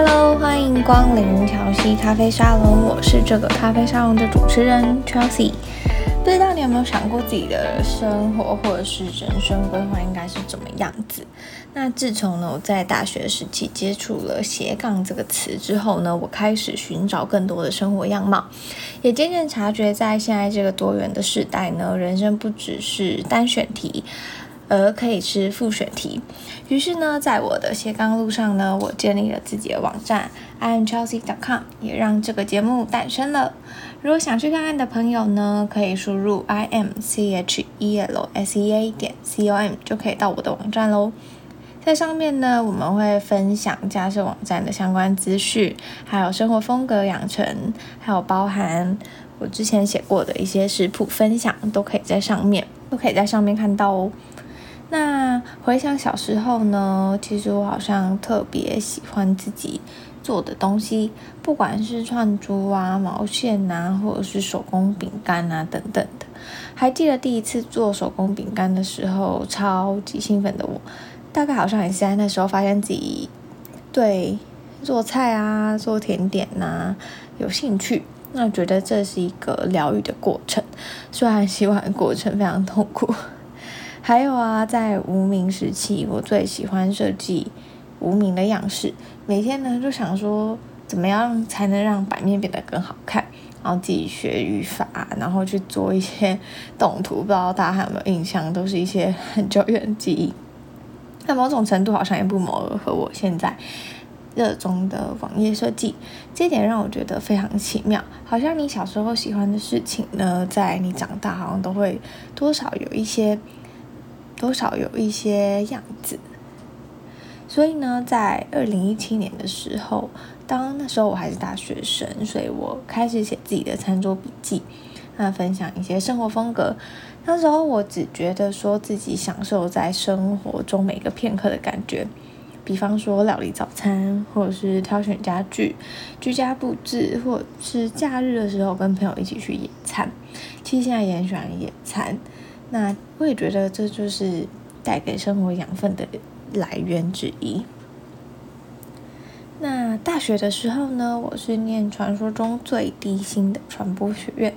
Hello，欢迎光临乔西咖啡沙龙，我是这个咖啡沙龙的主持人 Chelsea。不知道你有没有想过自己的生活或者是人生规划应该是怎么样子？那自从呢我在大学时期接触了斜杠这个词之后呢，我开始寻找更多的生活样貌，也渐渐察觉在现在这个多元的时代呢，人生不只是单选题。而可以是复选题。于是呢，在我的斜杠路上呢，我建立了自己的网站 imchelsea.com，也让这个节目诞生了。如果想去看看的朋友呢，可以输入 i m c h e l s e a 点 c o m 就可以到我的网站喽。在上面呢，我们会分享家设网站的相关资讯，还有生活风格养成，还有包含我之前写过的一些食谱分享，都可以在上面，都可以在上面看到哦。那回想小时候呢，其实我好像特别喜欢自己做的东西，不管是串珠啊、毛线啊，或者是手工饼干啊等等的。还记得第一次做手工饼干的时候，超级兴奋的我，大概好像也是在那时候发现自己对做菜啊、做甜点呐有兴趣。那觉得这是一个疗愈的过程，虽然洗碗过程非常痛苦。还有啊，在无名时期，我最喜欢设计无名的样式。每天呢，就想说怎么样才能让版面变得更好看，然后自己学语法，然后去做一些动图。不知道大家还有没有印象？都是一些很久远的记忆。那某种程度好像也不谋而合。我现在热衷的网页设计，这点让我觉得非常奇妙。好像你小时候喜欢的事情呢，在你长大好像都会多少有一些。多少有一些样子，所以呢，在二零一七年的时候，当那时候我还是大学生，所以我开始写自己的餐桌笔记，那分享一些生活风格。那时候我只觉得说自己享受在生活中每个片刻的感觉，比方说料理早餐，或者是挑选家具、居家布置，或者是假日的时候跟朋友一起去野餐。其实现在也很喜欢野餐。那我也觉得这就是带给生活养分的来源之一。那大学的时候呢，我是念传说中最低薪的传播学院。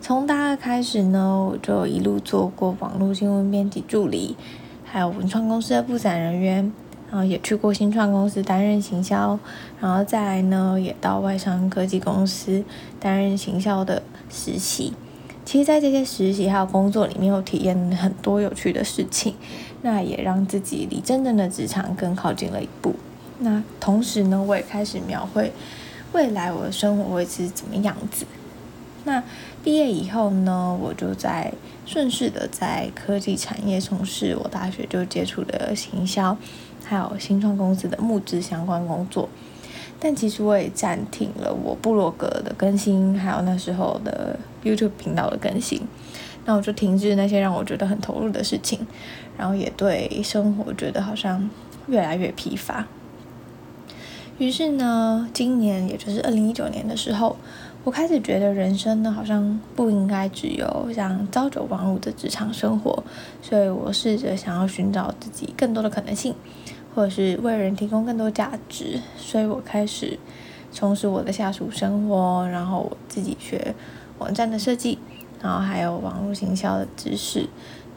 从大二开始呢，我就一路做过网络新闻编辑助理，还有文创公司的布展人员，然后也去过新创公司担任行销，然后再来呢，也到外商科技公司担任行销的实习。其实，在这些实习还有工作里面，我体验很多有趣的事情，那也让自己离真正的职场更靠近了一步。那同时呢，我也开始描绘未来我的生活会是怎么样子。那毕业以后呢，我就在顺势的在科技产业从事我大学就接触的行销，还有新创公司的募资相关工作。但其实我也暂停了我部落格的更新，还有那时候的 YouTube 频道的更新。那我就停止那些让我觉得很投入的事情，然后也对生活觉得好像越来越疲乏。于是呢，今年也就是二零一九年的时候，我开始觉得人生呢好像不应该只有像朝九晚五的职场生活，所以我试着想要寻找自己更多的可能性。或者是为人提供更多价值，所以我开始从事我的下属生活，然后我自己学网站的设计，然后还有网络行销的知识。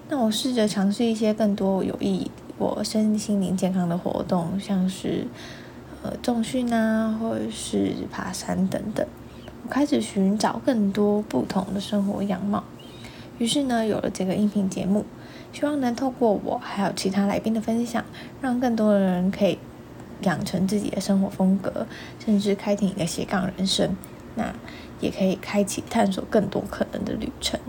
那我试着尝试一些更多有益我身心灵健康的活动，像是呃重训啊，或者是爬山等等。我开始寻找更多不同的生活样貌，于是呢，有了这个音频节目。希望能透过我还有其他来宾的分享，让更多的人可以养成自己的生活风格，甚至开启一个斜杠人生。那也可以开启探索更多可能的旅程。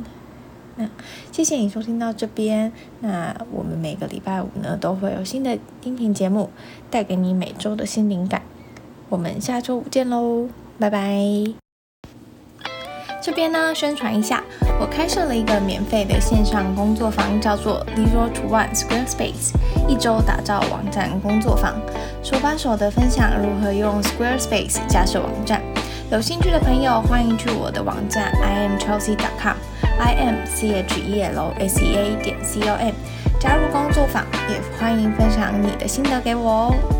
那谢谢你收听到这边。那我们每个礼拜五呢都会有新的音频节目，带给你每周的新灵感。我们下周五见喽，拜拜。这边呢，宣传一下，我开设了一个免费的线上工作坊，叫做 Zero to One Squarespace，一周打造网站工作坊，手把手的分享如何用 Squarespace 架设网站。有兴趣的朋友，欢迎去我的网站 iamchelsea.com，i m c h e l s e a 点 c o m，加入工作坊，也欢迎分享你的心得给我哦。